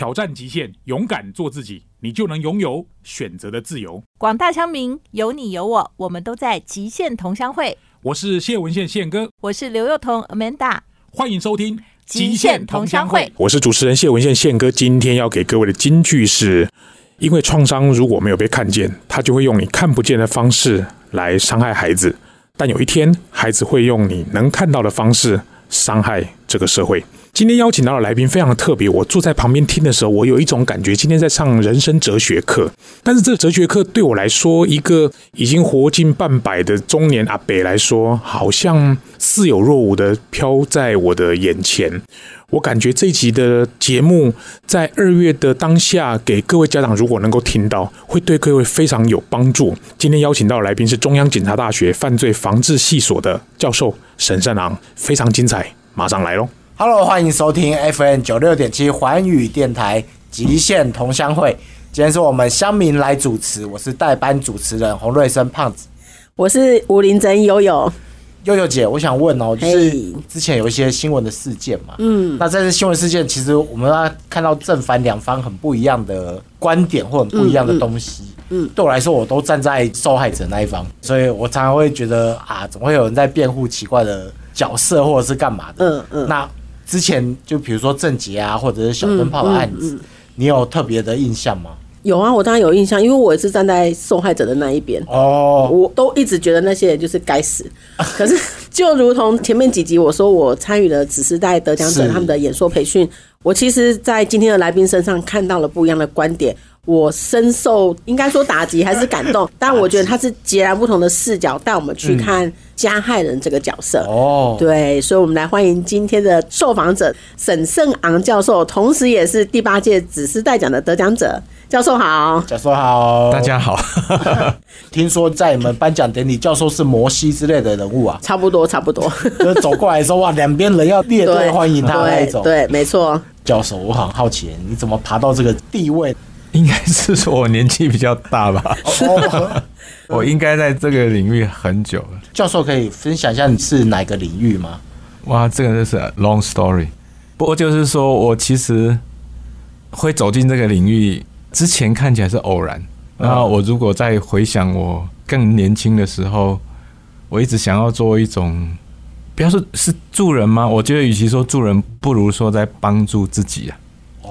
挑战极限，勇敢做自己，你就能拥有选择的自由。广大乡民，有你有我，我们都在极限同乡会。我是谢文宪宪哥，我是刘幼彤 Amanda，欢迎收听《极限同乡会》。我是主持人谢文宪宪哥，今天要给各位的金句是：因为创伤如果没有被看见，他就会用你看不见的方式来伤害孩子；但有一天，孩子会用你能看到的方式伤害这个社会。今天邀请到的来宾非常的特别，我坐在旁边听的时候，我有一种感觉，今天在上人生哲学课。但是这哲学课对我来说，一个已经活近半百的中年阿北来说，好像似有若无的飘在我的眼前。我感觉这一集的节目在二月的当下，给各位家长如果能够听到，会对各位非常有帮助。今天邀请到的来宾是中央警察大学犯罪防治系所的教授沈善昂，非常精彩，马上来喽。Hello，欢迎收听 FM 九六点七环宇电台极限同乡会。今天是我们乡民来主持，我是代班主持人洪瑞生胖子，我是吴林珍悠悠。悠悠姐，我想问哦，就是之前有一些新闻的事件嘛，嗯，那这次新闻事件，其实我们要看到正反两方很不一样的观点或很不一样的东西，嗯，对我来说，我都站在受害者那一方，所以我常常会觉得啊，总会有人在辩护奇怪的角色或者是干嘛的，嗯嗯，那。之前就比如说郑捷啊，或者是小灯泡的案子，你有特别的印象吗？有啊，我当然有印象，因为我也是站在受害者的那一边。哦，我都一直觉得那些人就是该死。可是就如同前面几集我说，我参与了只是在得奖者他们的演说培训，我其实，在今天的来宾身上看到了不一样的观点。我深受应该说打击还是感动，但我觉得他是截然不同的视角带我们去看加害人这个角色。哦，对，所以我们来欢迎今天的受访者沈胜昂教授，同时也是第八届紫丝带奖的得奖者。教授好，教授好，大家好。听说在你们颁奖典礼，教授是摩西之类的人物啊？差不多，差不多。就走过来说哇，两边人要列队欢迎他那种。对，没错。教授，我很好奇，你怎么爬到这个地位？应该是说我年纪比较大吧，我应该在这个领域很久了。教授可以分享一下你是哪个领域吗？哇，这个就是 long story。不过就是说我其实会走进这个领域之前看起来是偶然。然后我如果再回想我更年轻的时候，我一直想要做一种，不要说是助人吗？我觉得与其说助人，不如说在帮助自己啊。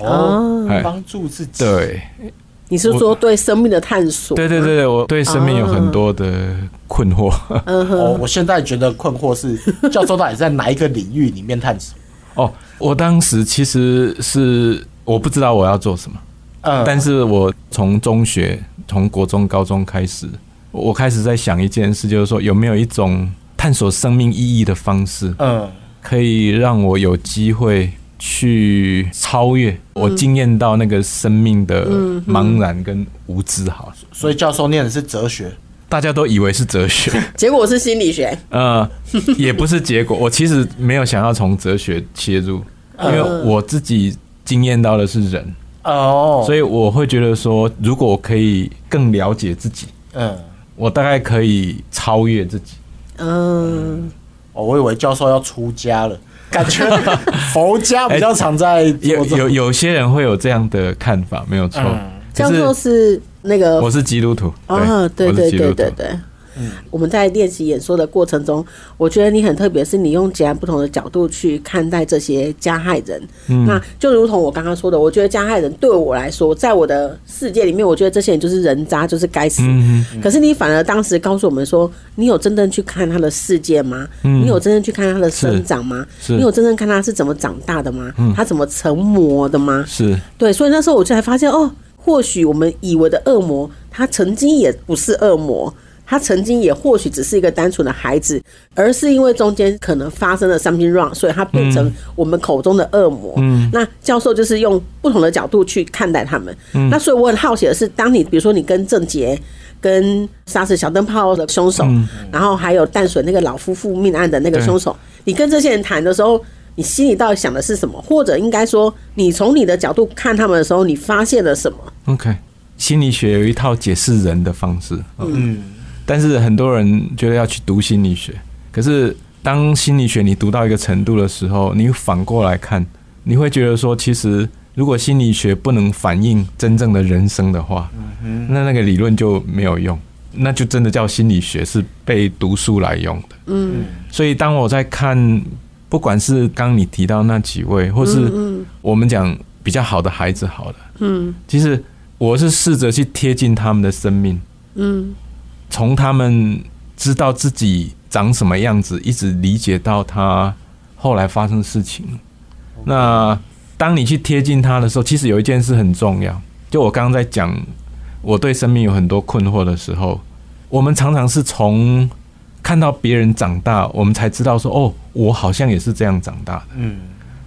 哦，帮助自己。对，你是说对生命的探索？对对对我对生命有很多的困惑。哦，我现在觉得困惑是教授到底在哪一个领域里面探索？哦，我当时其实是我不知道我要做什么，嗯，但是我从中学、从国中、高中开始，我开始在想一件事，就是说有没有一种探索生命意义的方式，嗯，可以让我有机会。去超越我惊艳到那个生命的茫然跟无知，好，所以教授念的是哲学，大家都以为是哲学，结果是心理学。呃，也不是结果，我其实没有想要从哲学切入，因为我自己经验到的是人。哦，所以我会觉得说，如果我可以更了解自己，嗯，我大概可以超越自己。嗯，哦我以为教授要出家了。感觉 佛家比较常在有有有些人会有这样的看法，没有错。叫做是那个，我是基督徒。哦，对对对对对。我们在练习演说的过程中，我觉得你很特别，是你用截然不同的角度去看待这些加害人。那就如同我刚刚说的，我觉得加害人对我来说，在我的世界里面，我觉得这些人就是人渣，就是该死。可是你反而当时告诉我们说，你有真正去看他的世界吗？你有真正去看他的生长吗？你有真正看他是怎么长大的吗？他怎么成魔的吗？是对，所以那时候我就才发现，哦，或许我们以为的恶魔，他曾经也不是恶魔。他曾经也或许只是一个单纯的孩子，而是因为中间可能发生了 something wrong，所以他变成我们口中的恶魔。嗯，那教授就是用不同的角度去看待他们。嗯，那所以我很好奇的是，当你比如说你跟郑杰、跟杀死小灯泡的凶手，然后还有淡水那个老夫妇命案的那个凶手，你跟这些人谈的时候，你心里到底想的是什么？或者应该说，你从你的角度看他们的时候，你发现了什么？OK，心理学有一套解释人的方式。嗯。但是很多人觉得要去读心理学，可是当心理学你读到一个程度的时候，你反过来看，你会觉得说，其实如果心理学不能反映真正的人生的话，那那个理论就没有用，那就真的叫心理学是被读书来用的。嗯，所以当我在看，不管是刚你提到那几位，或是我们讲比较好的孩子，好了，嗯，其实我是试着去贴近他们的生命，嗯，从他们知道自己长什么样子，一直理解到他后来发生事情，那。当你去贴近他的时候，其实有一件事很重要。就我刚刚在讲，我对生命有很多困惑的时候，我们常常是从看到别人长大，我们才知道说，哦，我好像也是这样长大的。嗯，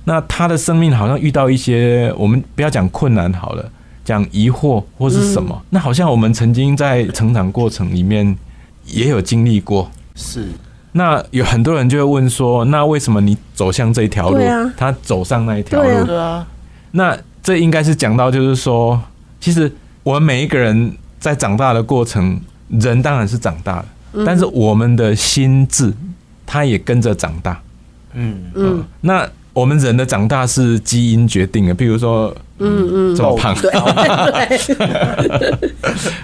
那他的生命好像遇到一些，我们不要讲困难好了，讲疑惑或是什么，那好像我们曾经在成长过程里面也有经历过。是。那有很多人就会问说：“那为什么你走向这一条路，他走上那一条路？”对啊，那这应该是讲到，就是说，其实我们每一个人在长大的过程，人当然是长大了，但是我们的心智，它也跟着长大。嗯。嗯，那我们人的长大是基因决定的，比如说，嗯嗯，这么胖，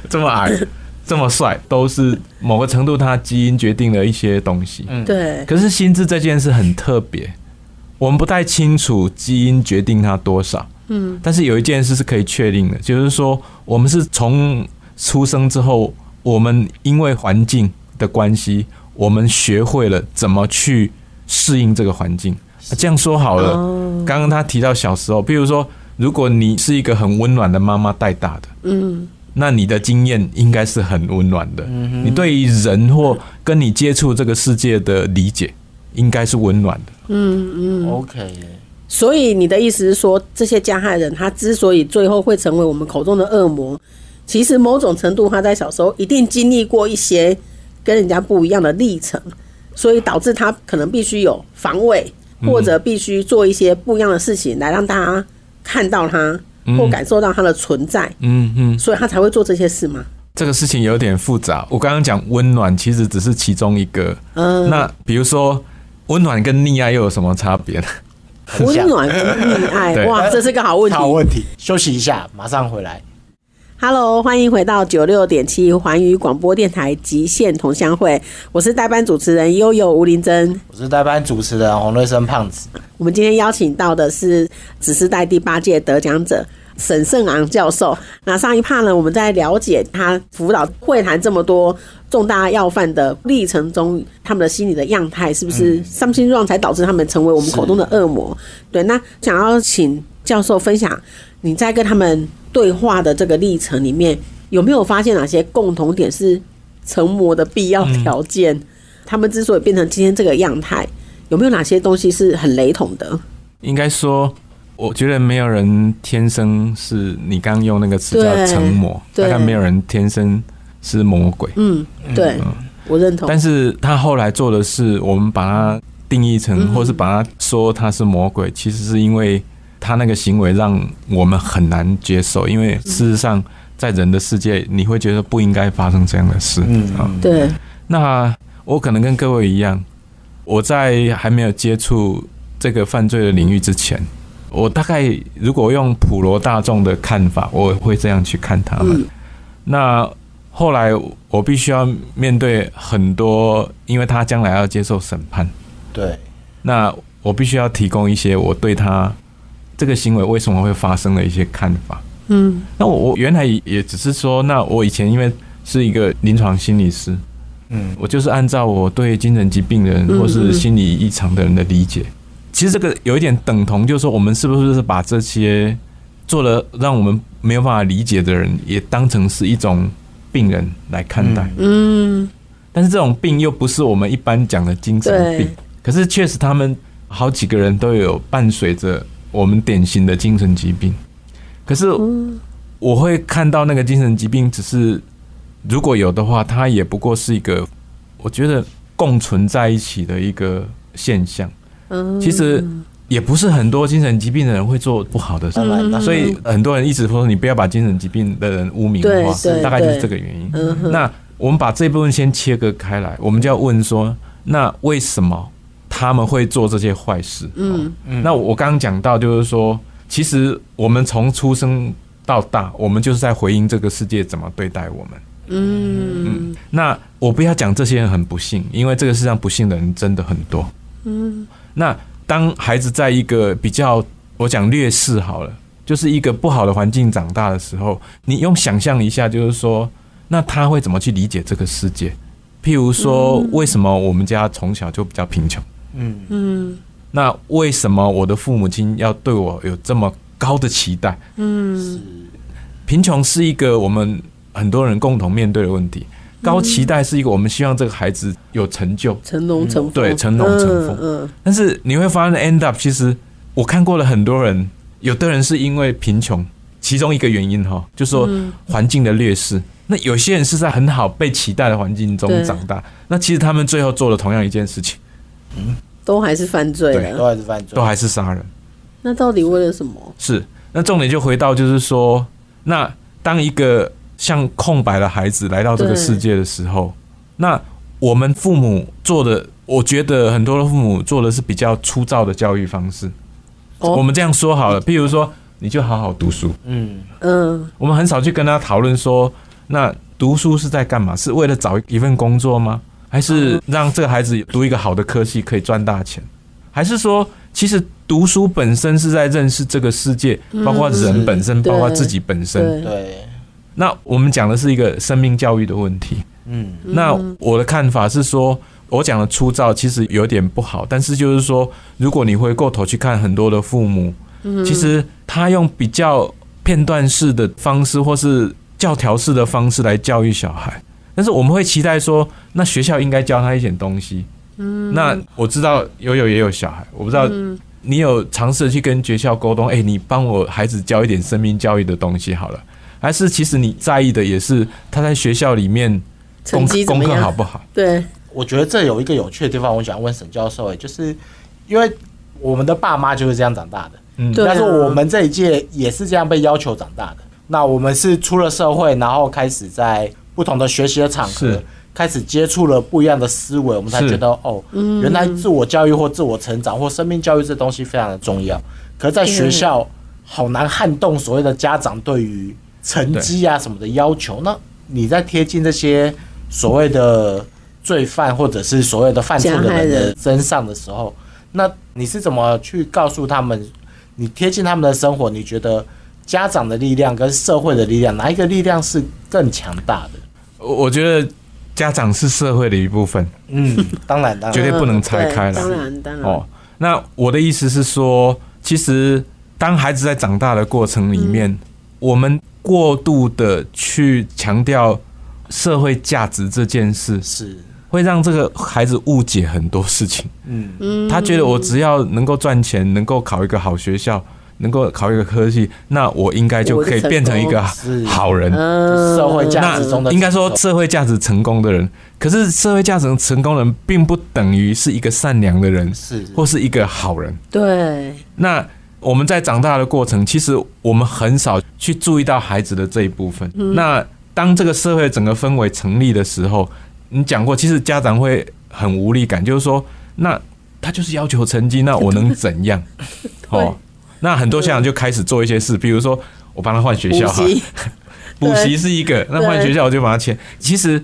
这么矮。这么帅，都是某个程度他基因决定了一些东西。嗯，对。可是心智这件事很特别，我们不太清楚基因决定它多少。嗯，但是有一件事是可以确定的，就是说我们是从出生之后，我们因为环境的关系，我们学会了怎么去适应这个环境。这样说好了，刚刚他提到小时候，比如说，如果你是一个很温暖的妈妈带大的，嗯。那你的经验应该是很温暖的，你对于人或跟你接触这个世界的理解应该是温暖的。嗯嗯，OK。所以你的意思是说，这些加害人他之所以最后会成为我们口中的恶魔，其实某种程度他在小时候一定经历过一些跟人家不一样的历程，所以导致他可能必须有防卫，或者必须做一些不一样的事情来让大家看到他。或感受到他的存在，嗯嗯，所以他才会做这些事吗？这个事情有点复杂。我刚刚讲温暖，其实只是其中一个。嗯，那比如说温暖跟溺爱又有什么差别呢？温暖跟溺爱，哇，这是个好问题。好问题，休息一下，马上回来。Hello，欢迎回到九六点七环宇广播电台极限同乡会，我是代班主持人悠悠吴林珍，我是代班主持人洪瑞生胖子。我们今天邀请到的是只是代第八届得奖者沈胜昂教授。那上一趴呢，我们在了解他辅导会谈这么多重大要犯的历程中，他们的心理的样态是不是伤心状才导致他们成为我们口中的恶魔？对，那想要请教授分享你在跟他们。对话的这个历程里面，有没有发现哪些共同点是成魔的必要条件？他们之所以变成今天这个样态，有没有哪些东西是很雷同的？应该说，我觉得没有人天生是你刚用那个词叫成魔，大概没有人天生是魔鬼。嗯，对，我认同。但是他后来做的是，我们把它定义成，或是把它说他是魔鬼，其实是因为。他那个行为让我们很难接受，因为事实上，在人的世界，你会觉得不应该发生这样的事。嗯啊，对。那我可能跟各位一样，我在还没有接触这个犯罪的领域之前，我大概如果用普罗大众的看法，我会这样去看他们。那后来我必须要面对很多，因为他将来要接受审判。对。那我必须要提供一些我对他。这个行为为什么会发生的一些看法？嗯，那我我原来也只是说，那我以前因为是一个临床心理师，嗯，我就是按照我对精神疾病人或是心理异常的人的理解，其实这个有一点等同，就是说我们是不是把这些做了让我们没有办法理解的人，也当成是一种病人来看待？嗯，但是这种病又不是我们一般讲的精神病，可是确实他们好几个人都有伴随着。我们典型的精神疾病，可是我会看到那个精神疾病，只是如果有的话，它也不过是一个我觉得共存在一起的一个现象。嗯，其实也不是很多精神疾病的人会做不好的事，所以很多人一直说你不要把精神疾病的人污名化，大概就是这个原因。那我们把这部分先切割开来，我们就要问说，那为什么？他们会做这些坏事。嗯嗯。那我刚刚讲到，就是说，其实我们从出生到大，我们就是在回应这个世界怎么对待我们。嗯嗯，那我不要讲这些人很不幸，因为这个世上不幸的人真的很多。嗯，那当孩子在一个比较我讲劣势好了，就是一个不好的环境长大的时候，你用想象一下，就是说，那他会怎么去理解这个世界？譬如说，为什么我们家从小就比较贫穷？嗯嗯。那为什么我的父母亲要对我有这么高的期待？嗯，贫穷是一个我们很多人共同面对的问题。高期待是一个我们希望这个孩子有成就，成龙成凤，对，成龙成凤。嗯，但是你会发现，end up 其实我看过了很多人，有的人是因为贫穷，其中一个原因哈，就说环境的劣势。那有些人是在很好被期待的环境中长大，那其实他们最后做了同样一件事情。嗯。都还是犯罪，对，都还是犯罪，都还是杀人。那到底为了什么？是，那重点就回到就是说，那当一个像空白的孩子来到这个世界的时候，那我们父母做的，我觉得很多的父母做的是比较粗糙的教育方式。我们这样说好了，譬如说，你就好好读书。嗯嗯，我们很少去跟他讨论说，那读书是在干嘛？是为了找一份工作吗？还是让这个孩子读一个好的科系可以赚大钱，还是说其实读书本身是在认识这个世界，包括人本身，包括自己本身。对。那我们讲的是一个生命教育的问题。嗯。那我的看法是说，我讲的粗糙其实有点不好，但是就是说，如果你回过头去看很多的父母，其实他用比较片段式的方式，或是教条式的方式来教育小孩。但是我们会期待说，那学校应该教他一点东西。嗯，那我知道悠悠也有小孩，我不知道你有尝试去跟学校沟通，哎，你帮我孩子教一点生命教育的东西好了。还是其实你在意的也是他在学校里面功功课好不好？对，我觉得这有一个有趣的地方，我想问沈教授，哎，就是因为我们的爸妈就是这样长大的，嗯，但是我们这一届也是这样被要求长大的。那我们是出了社会，然后开始在。不同的学习的场合，开始接触了不一样的思维，我们才觉得哦，原来自我教育或自我成长或生命教育这东西非常的重要。可在学校好难撼动所谓的家长对于成绩啊什么的要求。那你在贴近这些所谓的罪犯或者是所谓的犯错的人的身上的时候，那你是怎么去告诉他们？你贴近他们的生活，你觉得家长的力量跟社会的力量，哪一个力量是更强大的？我觉得家长是社会的一部分，嗯，当然，当然，绝对不能拆开了，当然，当然。哦，那我的意思是说，其实当孩子在长大的过程里面，我们过度的去强调社会价值这件事，是会让这个孩子误解很多事情。嗯嗯，他觉得我只要能够赚钱，能够考一个好学校。能够考一个科技，那我应该就可以变成一个好人。社会价值中的应该说社会价值成功的人，可是社会价值成功人并不等于是一个善良的人，是或是一个好人。对。那我们在长大的过程，其实我们很少去注意到孩子的这一部分。那当这个社会整个氛围成立的时候，你讲过，其实家长会很无力感，就是说，那他就是要求成绩，那我能怎样？哦。那很多家长就开始做一些事，比如说我帮他换学校，补习是一个，那换学校我就把他签。其实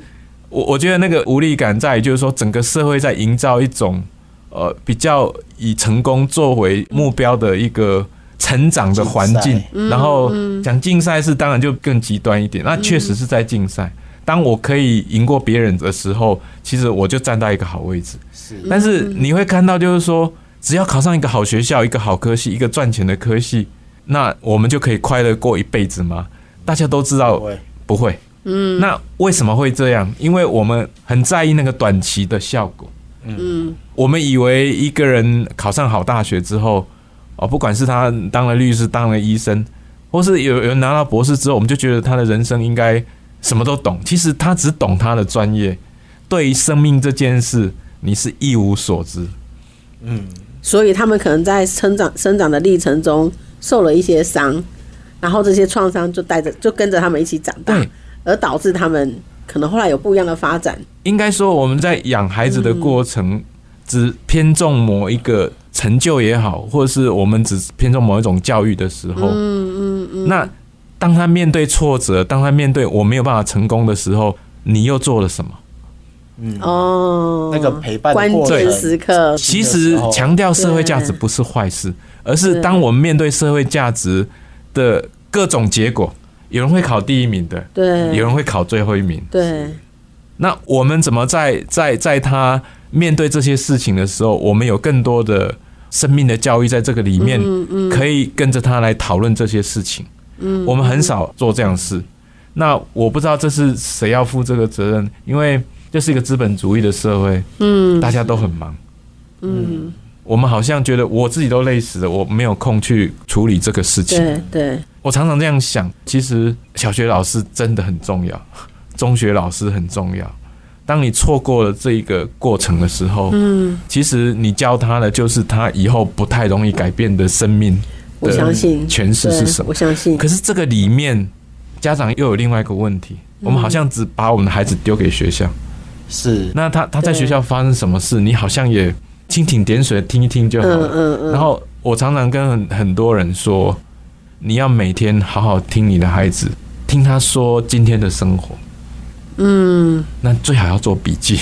我我觉得那个无力感在，就是说整个社会在营造一种呃比较以成功作为目标的一个成长的环境。然后讲竞赛是当然就更极端一点，那确实是在竞赛。当我可以赢过别人的时候，其实我就站在一个好位置。是，但是你会看到就是说。只要考上一个好学校、一个好科系、一个赚钱的科系，那我们就可以快乐过一辈子吗？大家都知道不会。嗯，那为什么会这样？因为我们很在意那个短期的效果。嗯，我们以为一个人考上好大学之后，哦，不管是他当了律师、当了医生，或是有人拿到博士之后，我们就觉得他的人生应该什么都懂。其实他只懂他的专业，对于生命这件事，你是一无所知。嗯。所以他们可能在成长生长的历程中受了一些伤，然后这些创伤就带着就跟着他们一起长大，而导致他们可能后来有不一样的发展。应该说，我们在养孩子的过程只偏重某一个成就也好，或者是我们只偏重某一种教育的时候，嗯嗯嗯，那当他面对挫折，当他面对我没有办法成功的时候，你又做了什么？嗯哦，那个陪伴关键时刻，其实强调社会价值不是坏事，而是当我们面对社会价值的各种结果，有人会考第一名的，对，有人会考最后一名，对。那我们怎么在在在他面对这些事情的时候，我们有更多的生命的教育在这个里面，可以跟着他来讨论这些事情。嗯，我们很少做这样事。那我不知道这是谁要负这个责任，因为。这是一个资本主义的社会，嗯，大家都很忙，嗯，我们好像觉得我自己都累死了，我没有空去处理这个事情。对，对我常常这样想。其实小学老师真的很重要，中学老师很重要。当你错过了这一个过程的时候，嗯，其实你教他的就是他以后不太容易改变的生命。我相信诠释是什么？我相信。可是这个里面，家长又有另外一个问题，我们好像只把我们的孩子丢给学校。是，那他他在学校发生什么事，你好像也蜻蜓点水听一听就好了。嗯嗯嗯。然后我常常跟很很多人说，你要每天好好听你的孩子，听他说今天的生活。嗯。那最好要做笔记。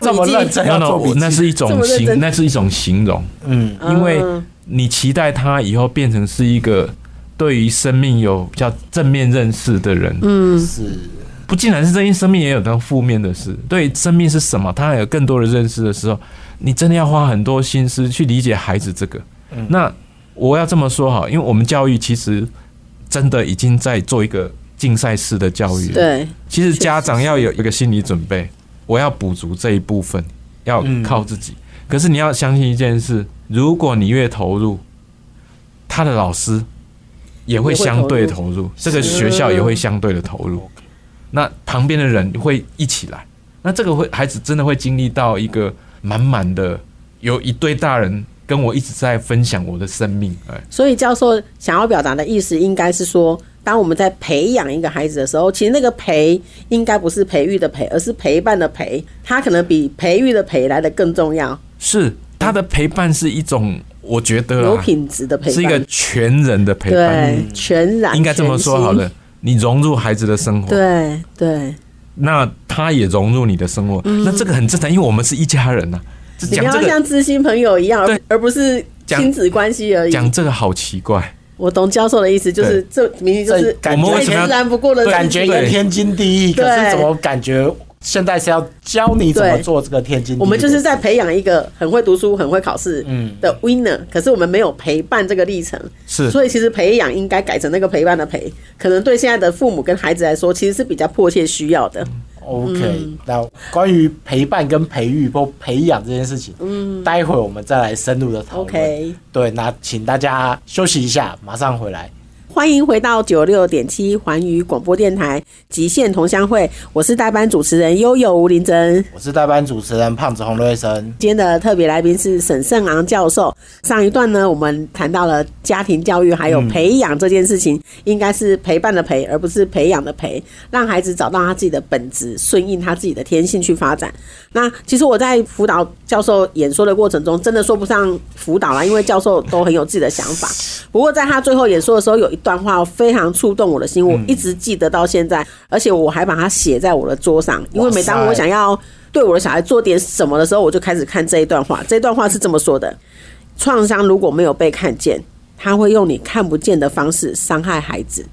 这么认真要做笔记，那是一种形，那是一种形容。嗯。因为你期待他以后变成是一个对于生命有比较正面认识的人。嗯。是。不，竟然是这些生命也有当负面的事。对生命是什么，他还有更多的认识的时候，你真的要花很多心思去理解孩子这个。那我要这么说哈，因为我们教育其实真的已经在做一个竞赛式的教育。对，其实家长要有一个心理准备，我要补足这一部分，要靠自己。可是你要相信一件事，如果你越投入，他的老师也会相对投入，这个学校也会相对的投入。那旁边的人会一起来，那这个会孩子真的会经历到一个满满的，有一堆大人跟我一直在分享我的生命。哎，所以教授想要表达的意思，应该是说，当我们在培养一个孩子的时候，其实那个培应该不是培育的培，而是陪伴的陪，他可能比培育的培来的更重要。是他的陪伴是一种，我觉得有品质的陪伴，是一个全人的陪伴，对，全然应该这么说好了。你融入孩子的生活，对对，那他也融入你的生活，那这个很正常，因为我们是一家人呐。你要像知心朋友一样，对，而不是亲子关系而已。讲这个好奇怪。我懂教授的意思，就是这明明就是我们为什么然不过的感觉，天经地义，可是怎么感觉？现在是要教你怎么做这个天津。我们就是在培养一个很会读书、很会考试的 winner，可是我们没有陪伴这个历程。是，所以其实培养应该改成那个陪伴的陪，可能对现在的父母跟孩子来说，其实是比较迫切需要的。OK，那关于陪伴跟培育或培养这件事情，嗯，待会我们再来深入的讨论。OK，对，那请大家休息一下，马上回来。欢迎回到九六点七环宇广播电台极限同乡会，我是代班主持人悠悠吴林珍，我是代班主持人胖子洪瑞生。今天的特别来宾是沈胜昂教授。上一段呢，我们谈到了家庭教育还有培养这件事情，应该是陪伴的陪，而不是培养的培，让孩子找到他自己的本质，顺应他自己的天性去发展。那其实我在辅导教授演说的过程中，真的说不上辅导了，因为教授都很有自己的想法。不过在他最后演说的时候，有一段话非常触动我的心，我一直记得到现在，而且我还把它写在我的桌上。因为每当我想要对我的小孩做点什么的时候，我就开始看这一段话。这段话是这么说的：创伤如果没有被看见，他会用你看不见的方式伤害孩子。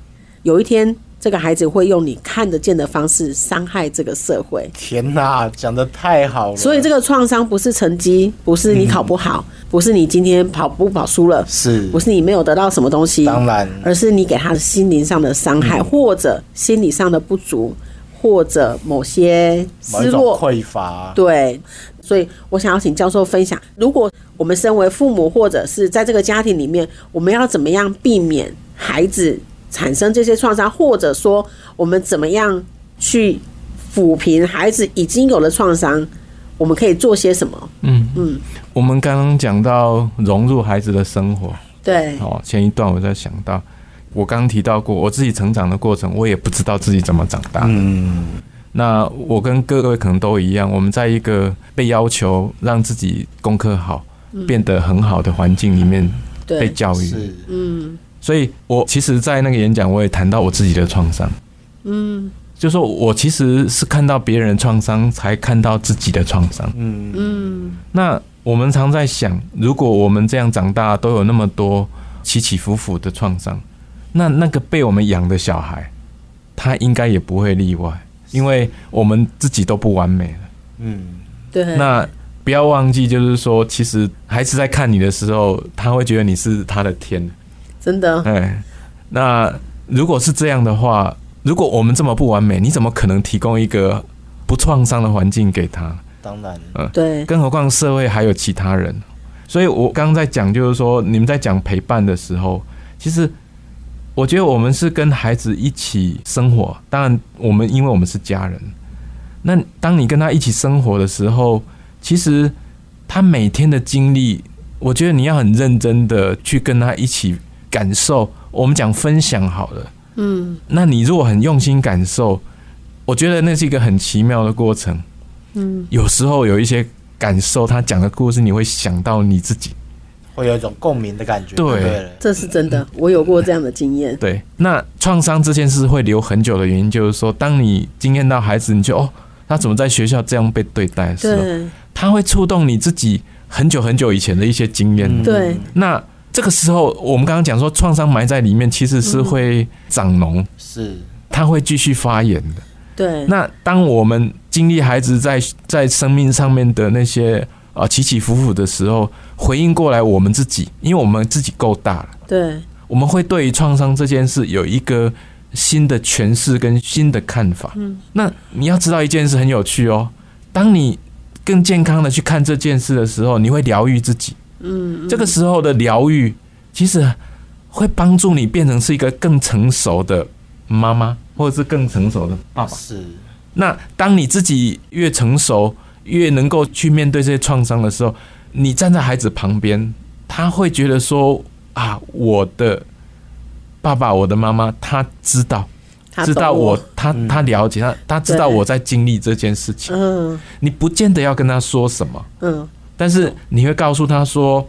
有一天。这个孩子会用你看得见的方式伤害这个社会。天哪，讲的太好了！所以这个创伤不是成绩，不是你考不好，不是你今天跑步跑输了，是不是你没有得到什么东西？当然，而是你给他的心灵上的伤害，或者心理上的不足，或者某些失落、匮乏。对，所以我想要请教授分享，如果我们身为父母，或者是在这个家庭里面，我们要怎么样避免孩子？产生这些创伤，或者说我们怎么样去抚平孩子已经有了创伤？我们可以做些什么？嗯嗯，我们刚刚讲到融入孩子的生活，对，哦，前一段我在想到，我刚刚提到过我自己成长的过程，我也不知道自己怎么长大。嗯，那我跟各位可能都一样，我们在一个被要求让自己功课好，变得很好的环境里面被教育。嗯，所以我其实，在那个演讲，我也谈到我自己的创伤。嗯，就说我其实是看到别人创伤，才看到自己的创伤。嗯嗯，那我们常在想，如果我们这样长大，都有那么多起起伏伏的创伤，那那个被我们养的小孩，他应该也不会例外，因为我们自己都不完美了。嗯，对。那不要忘记，就是说，其实孩子在看你的时候，他会觉得你是他的天。真的。哎，那如果是这样的话。如果我们这么不完美，你怎么可能提供一个不创伤的环境给他？当然，嗯，对。更何况社会还有其他人，所以我刚刚在讲，就是说你们在讲陪伴的时候，其实我觉得我们是跟孩子一起生活。当然，我们因为我们是家人，那当你跟他一起生活的时候，其实他每天的经历，我觉得你要很认真的去跟他一起感受。我们讲分享好了。嗯，那你如果很用心感受，我觉得那是一个很奇妙的过程。嗯，有时候有一些感受，他讲的故事，你会想到你自己，会有一种共鸣的感觉。对，这是真的，我有过这样的经验。对，那创伤这件事会留很久的原因，就是说，当你经验到孩子，你就哦，他怎么在学校这样被对待的时候，他会触动你自己很久很久以前的一些经验。对，那。这个时候，我们刚刚讲说，创伤埋在里面，其实是会长脓，是它会继续发炎的。对。那当我们经历孩子在在生命上面的那些啊起起伏伏的时候，回应过来我们自己，因为我们自己够大了，对，我们会对于创伤这件事有一个新的诠释跟新的看法。嗯。那你要知道一件事很有趣哦，当你更健康的去看这件事的时候，你会疗愈自己。嗯，这个时候的疗愈，其实会帮助你变成是一个更成熟的妈妈，或者是更成熟的爸爸。是。那当你自己越成熟，越能够去面对这些创伤的时候，你站在孩子旁边，他会觉得说：“啊，我的爸爸，我的妈妈，他知道，知道我，他他了解他，他知道我在经历这件事情。”嗯。你不见得要跟他说什么。嗯。但是你会告诉他说：“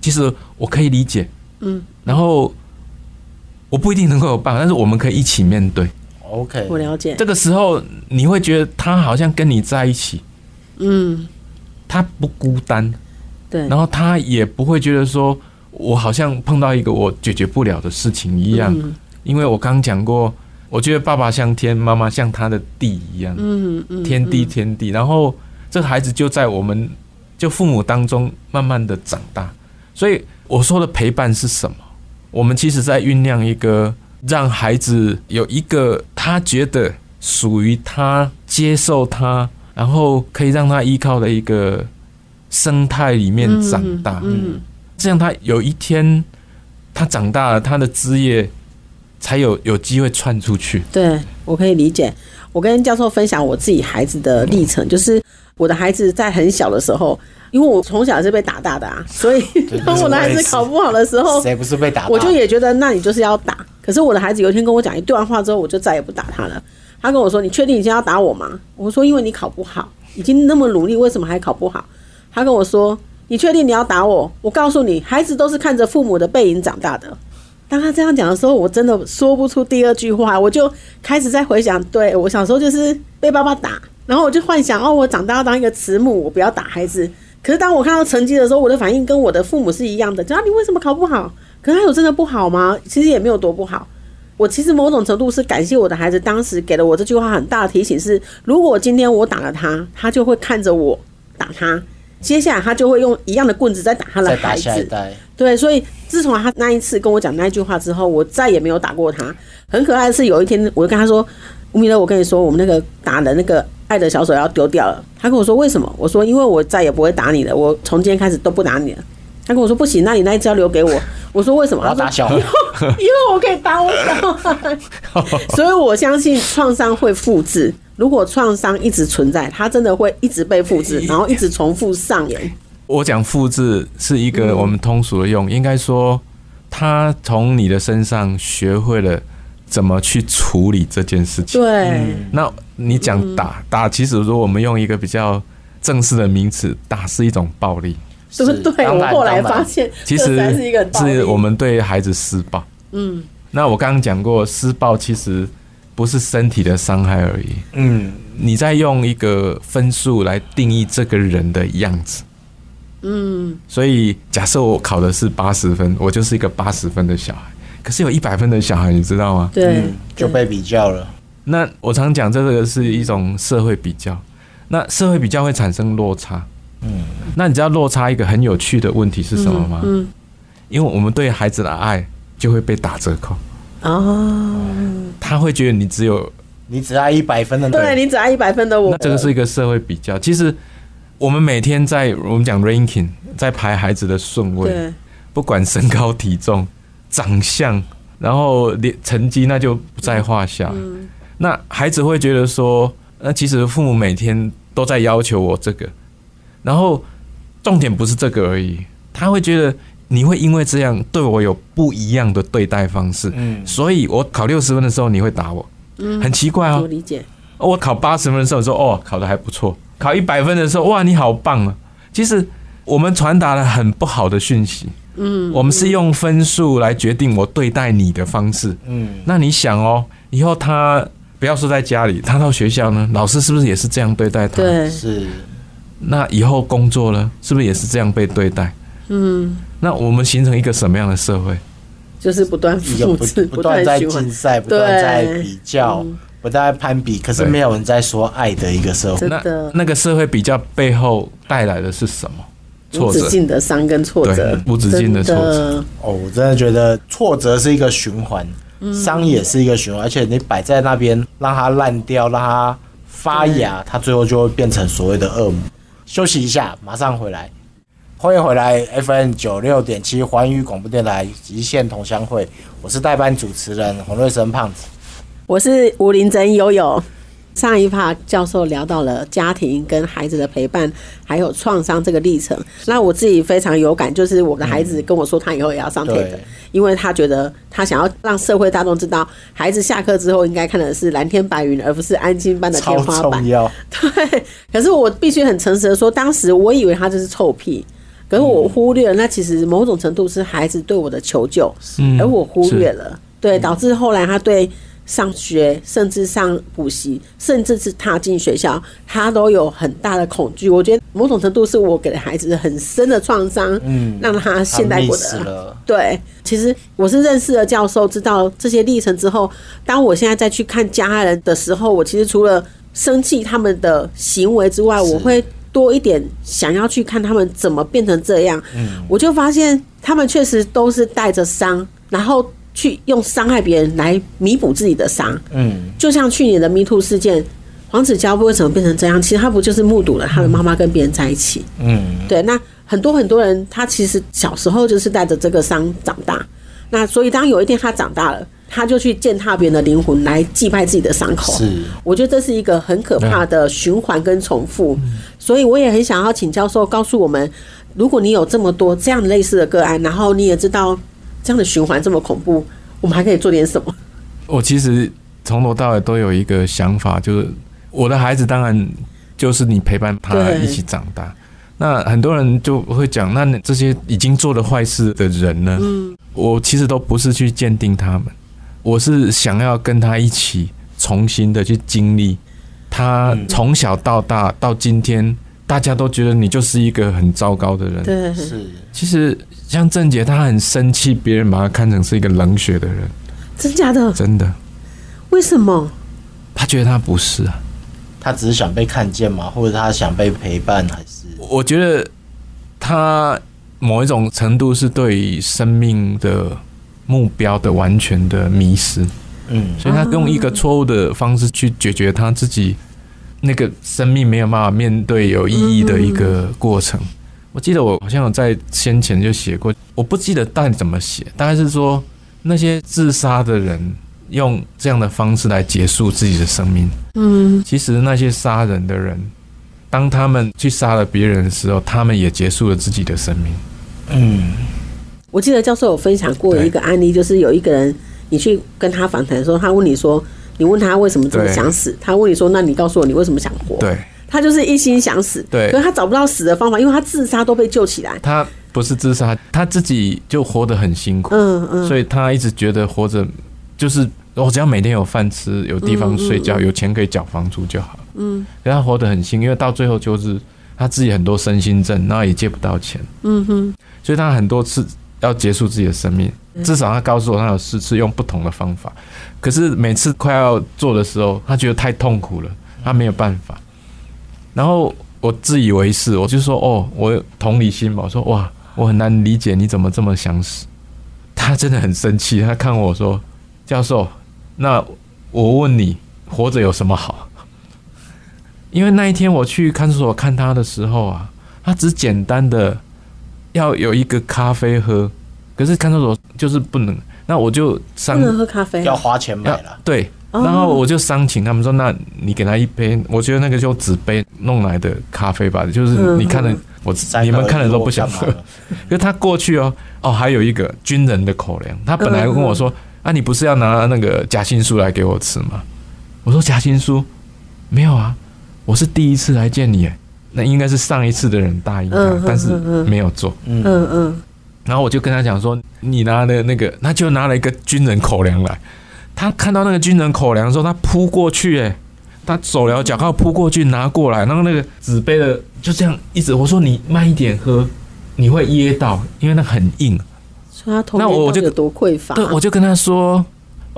其实我可以理解，嗯，然后我不一定能够有办法，但是我们可以一起面对。”OK，我了解。这个时候你会觉得他好像跟你在一起，嗯，他不孤单，对，然后他也不会觉得说我好像碰到一个我解决不了的事情一样，因为我刚讲过，我觉得爸爸像天，妈妈像他的地一样，嗯嗯，天地天地，然后这个孩子就在我们。就父母当中慢慢的长大，所以我说的陪伴是什么？我们其实在酝酿一个让孩子有一个他觉得属于他、接受他，然后可以让他依靠的一个生态里面长大。嗯，这样他有一天他长大了，他的枝叶才有有机会窜出去。对我可以理解。我跟教授分享我自己孩子的历程，就是。我的孩子在很小的时候，因为我从小是被打大的啊，所以当我的孩子考不好的时候，谁不是被打？我就也觉得，那你就是要打。可是我的孩子有一天跟我讲一段话之后，我就再也不打他了。他跟我说：“你确定你今天要打我吗？”我说：“因为你考不好，已经那么努力，为什么还考不好？”他跟我说：“你确定你要打我？”我告诉你，孩子都是看着父母的背影长大的。当他这样讲的时候，我真的说不出第二句话，我就开始在回想，对我小时候就是被爸爸打。然后我就幻想哦，我长大要当一个慈母，我不要打孩子。可是当我看到成绩的时候，我的反应跟我的父母是一样的，啊，你为什么考不好？可是他有真的不好吗？其实也没有多不好。我其实某种程度是感谢我的孩子，当时给了我这句话很大的提醒：是如果今天我打了他，他就会看着我打他，接下来他就会用一样的棍子再打他的孩子。对，所以自从他那一次跟我讲那句话之后，我再也没有打过他。很可爱的是，有一天我就跟他说：“吴米勒，我跟你说，我们那个打的那个。”爱的小手要丢掉了，他跟我说为什么？我说因为我再也不会打你了，我从今天开始都不打你了。他跟我说不行，那你那一只要留给我。我说为什么？要打小孩，因为我可以打我小孩。所以我相信创伤会复制，如果创伤一直存在，它真的会一直被复制，然后一直重复上演。我讲复制是一个我们通俗的用，应该说他从你的身上学会了。怎么去处理这件事情？对，那你讲打打，其实如果我们用一个比较正式的名词，打是一种暴力。对不对？我后来发现，其实是一个是我们对孩子施暴。嗯，那我刚刚讲过，施暴其实不是身体的伤害而已。嗯，你在用一个分数来定义这个人的样子。嗯，所以假设我考的是八十分，我就是一个八十分的小孩。可是有一百分的小孩，你知道吗？对，就被比较了。那我常讲，这个是一种社会比较。那社会比较会产生落差。嗯，那你知道落差一个很有趣的问题是什么吗？嗯，因为我们对孩子的爱就会被打折扣。哦，他会觉得你只有你只爱一百分的，对你只爱一百分的我。那这个是一个社会比较。其实我们每天在我们讲 ranking，在排孩子的顺位，不管身高体重。长相，然后连成绩那就不在话下。那孩子会觉得说，那其实父母每天都在要求我这个，然后重点不是这个而已。他会觉得你会因为这样对我有不一样的对待方式，嗯，所以我考六十分的时候你会打我，嗯，很奇怪哦。我理解。我考八十分的时候说，哦，考的还不错。考一百分的时候，哇，你好棒啊！其实我们传达了很不好的讯息。嗯，我们是用分数来决定我对待你的方式。嗯，那你想哦，以后他不要说在家里，他到学校呢，老师是不是也是这样对待他？对，是。那以后工作呢，是不是也是这样被对待？嗯，那我们形成一个什么样的社会？就是不断复制，不断在竞赛，不断在比较，不断在攀比，可是没有人在说爱的一个社会。那那个社会比较背后带来的是什么？无止境的伤跟挫折，无止境的挫折。哦，我真的觉得挫折是一个循环，伤也是一个循环，而且你摆在那边让它烂掉，让它发芽，它最后就会变成所谓的恶魔。休息一下，马上回来。欢迎回来，FM 九六点七环宇广播电台极限同乡会，我是代班主持人洪瑞生胖子，我是吴林真悠悠。上一趴教授聊到了家庭跟孩子的陪伴，还有创伤这个历程。那我自己非常有感，就是我的孩子跟我说，他以后也要上 TED，因为他觉得他想要让社会大众知道，孩子下课之后应该看的是蓝天白云，而不是安静般的天花板。对。可是我必须很诚实的说，当时我以为他就是臭屁，可是我忽略了，那其实某种程度是孩子对我的求救，而我忽略了，对，导致后来他对。上学，甚至上补习，甚至是踏进学校，他都有很大的恐惧。我觉得某种程度是我给了孩子很深的创伤，嗯，让他现在过得对。其实我是认识了教授，知道这些历程之后，当我现在再去看家人的时候，我其实除了生气他们的行为之外，我会多一点想要去看他们怎么变成这样。嗯，我就发现他们确实都是带着伤，然后。去用伤害别人来弥补自己的伤，嗯，就像去年的 Me Too 事件，黄子佼为什么变成这样？其实他不就是目睹了他的妈妈跟别人在一起，嗯，对。那很多很多人，他其实小时候就是带着这个伤长大，那所以当有一天他长大了，他就去践踏别人的灵魂来祭拜自己的伤口。是，我觉得这是一个很可怕的循环跟重复。所以我也很想要请教授告诉我们，如果你有这么多这样类似的个案，然后你也知道。这样的循环这么恐怖，我们还可以做点什么？我其实从头到尾都有一个想法，就是我的孩子当然就是你陪伴他一起长大。那很多人就会讲，那这些已经做了坏事的人呢？嗯，我其实都不是去鉴定他们，我是想要跟他一起重新的去经历他从小到大到今天，大家都觉得你就是一个很糟糕的人。对，是其实。像郑杰，他很生气，别人把他看成是一个冷血的人，真假的？真的？为什么？他觉得他不是啊，他只是想被看见嘛，或者他想被陪伴，还是？我觉得他某一种程度是对生命的目标的完全的迷失，嗯，所以他用一个错误的方式去解决他自己那个生命没有办法面对有意义的一个过程。我记得我好像有在先前就写过，我不记得到底怎么写，大概是说那些自杀的人用这样的方式来结束自己的生命。嗯，其实那些杀人的人，当他们去杀了别人的时候，他们也结束了自己的生命。嗯，我记得教授有分享过一个案例，就是有一个人，你去跟他访谈的时候，他问你说，你问他为什么这么想死，他问你说，那你告诉我你为什么想活？对。他就是一心想死。对，可是他找不到死的方法，因为他自杀都被救起来。他不是自杀，他自己就活得很辛苦。嗯嗯，所以他一直觉得活着就是我只要每天有饭吃，有地方睡觉，有钱可以缴房租就好。嗯，可他活得很辛，因为到最后就是他自己很多身心症，然后也借不到钱。嗯哼，所以他很多次要结束自己的生命。至少他告诉我，他有四次用不同的方法，可是每次快要做的时候，他觉得太痛苦了，他没有办法。然后我自以为是，我就说：“哦，我同理心嘛。”我说：“哇，我很难理解你怎么这么想死。”他真的很生气，他看我说：“教授，那我问你，活着有什么好？”因为那一天我去看守所看他的时候啊，他只简单的要有一个咖啡喝，可是看守所就是不能，那我就商不能喝咖啡，要花钱买了。对，然后我就商请他们说，那你给他一杯，我觉得那个就纸杯弄来的咖啡吧，就是你看的，我你们看的都不想喝，因为 他过去哦哦，还有一个军人的口粮，他本来跟我说啊，你不是要拿那个夹心酥来给我吃吗？我说夹心酥？没有啊。我是第一次来见你，那应该是上一次的人答应他，但是没有做。嗯嗯，然后我就跟他讲说，你拿的那个，他就拿了一个军人口粮来。他看到那个军人口粮的时候，他扑过去，哎，他手摇脚靠扑过去拿过来，然后那个纸杯的就这样一直，我说你慢一点喝，你会噎到，因为那很硬。所以他童年就有多匮乏？对，我就跟他说。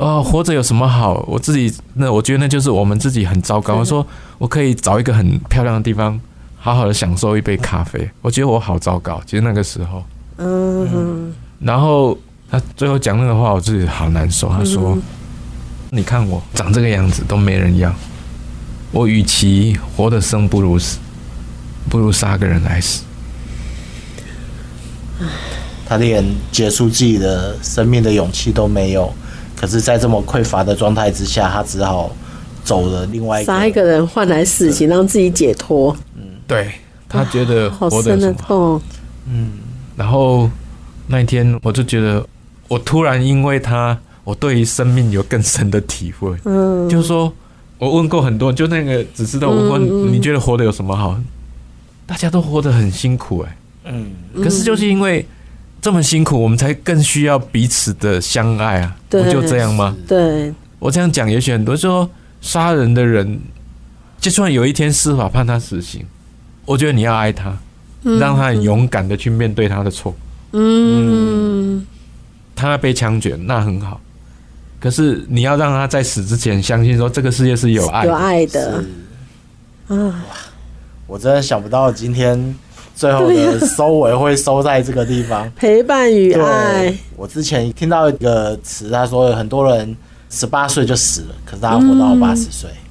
呃，活着有什么好？我自己那我觉得那就是我们自己很糟糕。我说我可以找一个很漂亮的地方，好好的享受一杯咖啡。我觉得我好糟糕，其实那个时候，嗯，然后他最后讲那个话，我自己好难受。他说：“你看我长这个样子都没人要，我与其活得生不如死，不如杀个人来死。”他连结束自己的生命的勇气都没有。可是，在这么匮乏的状态之下，他只好走了另外一杀一个人换来死刑，让自己解脱。嗯，对他觉得好深的痛。嗯，然后那一天我就觉得，我突然因为他，我对于生命有更深的体会。嗯，就是说我问过很多，就那个只知道我问你觉得活得有什么好？大家都活得很辛苦，哎，嗯，可是就是因为。这么辛苦，我们才更需要彼此的相爱啊！不就这样吗？对，我这样讲，也许很多说杀人的人，就算有一天司法判他死刑，我觉得你要爱他，让他很勇敢的去面对他的错。嗯，他被枪决那很好，可是你要让他在死之前相信说这个世界是有爱有爱的。啊，我真的想不到今天。最后的收尾会收在这个地方，陪伴与爱。我之前听到一个词，他说很多人十八岁就死了，可是他活到八十岁。嗯，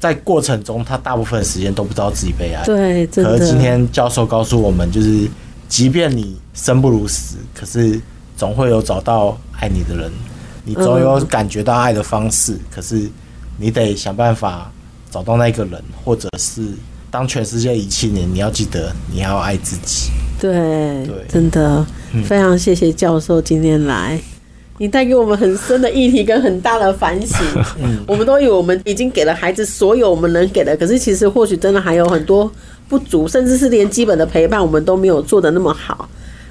在过程中，他大部分时间都不知道自己被爱。对，可是今天教授告诉我们，就是即便你生不如死，可是总会有找到爱你的人，你总有感觉到爱的方式。可是你得想办法找到那个人，或者是。当全世界遗弃你，你要记得你要爱自己。对，真的非常谢谢教授今天来，你带给我们很深的议题跟很大的反省。嗯，我们都以为我们已经给了孩子所有我们能给的，可是其实或许真的还有很多不足，甚至是连基本的陪伴我们都没有做的那么好。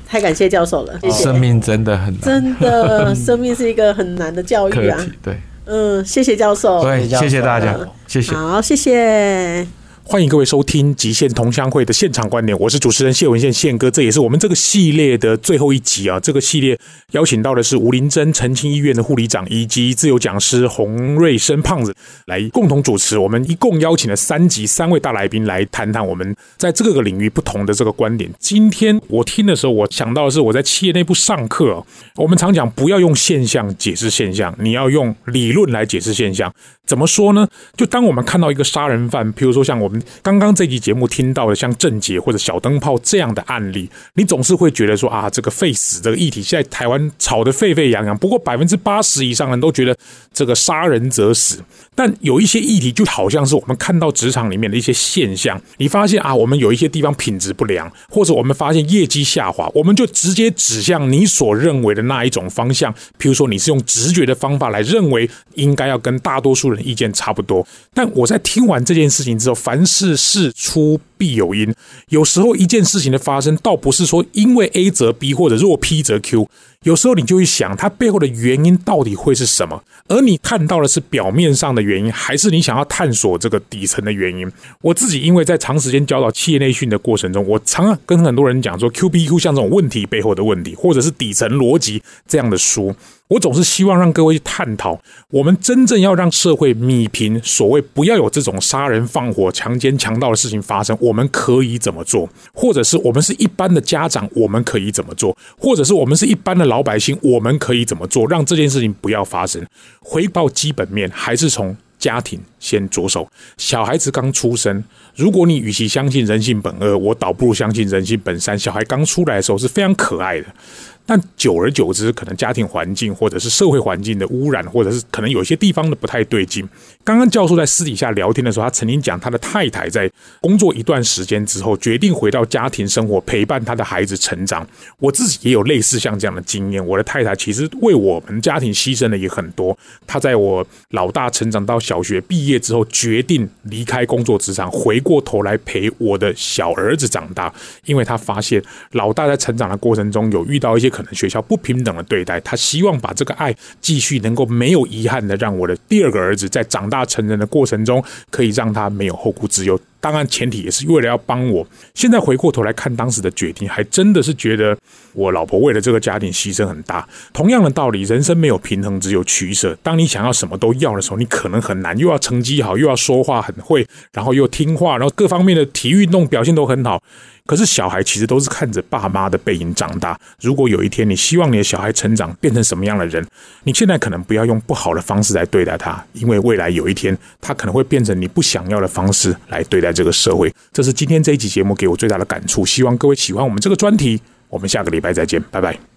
太感谢教授了，谢谢。生命真的很难，真的，生命是一个很难的教育啊。对，嗯，谢谢教授，对，谢谢大家，谢谢，好，谢谢。欢迎各位收听《极限同乡会》的现场观点，我是主持人谢。文宪宪哥，这也是我们这个系列的最后一集啊。这个系列邀请到的是吴林珍澄清医院的护理长，以及自由讲师洪瑞生胖子来共同主持。我们一共邀请了三集三位大来宾来谈谈我们在这个领域不同的这个观点。今天我听的时候，我想到的是我在企业内部上课，我们常讲不要用现象解释现象，你要用理论来解释现象。怎么说呢？就当我们看到一个杀人犯，比如说像我们。刚刚这集节目听到的像郑捷或者小灯泡这样的案例，你总是会觉得说啊，这个废死这个议题现在台湾吵得沸沸扬扬。不过百分之八十以上人都觉得这个杀人者死。但有一些议题就好像是我们看到职场里面的一些现象，你发现啊，我们有一些地方品质不良，或者我们发现业绩下滑，我们就直接指向你所认为的那一种方向。譬如说你是用直觉的方法来认为应该要跟大多数人意见差不多。但我在听完这件事情之后，反事事出必有因，有时候一件事情的发生，倒不是说因为 A 则 B 或者若 P 则 Q，有时候你就会想它背后的原因到底会是什么，而你看到的是表面上的原因，还是你想要探索这个底层的原因？我自己因为在长时间教导企业内训的过程中，我常常跟很多人讲说，Q B Q 像这种问题背后的问题，或者是底层逻辑这样的书。我总是希望让各位去探讨，我们真正要让社会米平，所谓不要有这种杀人放火、强奸强盗的事情发生，我们可以怎么做？或者是我们是一般的家长，我们可以怎么做？或者是我们是一般的老老百姓，我们可以怎么做，让这件事情不要发生？回报基本面还是从家庭先着手。小孩子刚出生，如果你与其相信人性本恶，我倒不如相信人性本善。小孩刚出来的时候是非常可爱的。但久而久之，可能家庭环境或者是社会环境的污染，或者是可能有些地方的不太对劲。刚刚教授在私底下聊天的时候，他曾经讲，他的太太在工作一段时间之后，决定回到家庭生活，陪伴他的孩子成长。我自己也有类似像这样的经验。我的太太其实为我们家庭牺牲的也很多。她在我老大成长到小学毕业之后，决定离开工作职场，回过头来陪我的小儿子长大，因为他发现老大在成长的过程中有遇到一些。可能学校不平等的对待他，希望把这个爱继续能够没有遗憾的，让我的第二个儿子在长大成人的过程中，可以让他没有后顾之忧。当然，前提也是为了要帮我。现在回过头来看当时的决定，还真的是觉得我老婆为了这个家庭牺牲很大。同样的道理，人生没有平衡，只有取舍。当你想要什么都要的时候，你可能很难，又要成绩好，又要说话很会，然后又听话，然后各方面的体育运动表现都很好。可是小孩其实都是看着爸妈的背影长大。如果有一天你希望你的小孩成长变成什么样的人，你现在可能不要用不好的方式来对待他，因为未来有一天他可能会变成你不想要的方式来对待这个社会。这是今天这一集节目给我最大的感触。希望各位喜欢我们这个专题。我们下个礼拜再见，拜拜。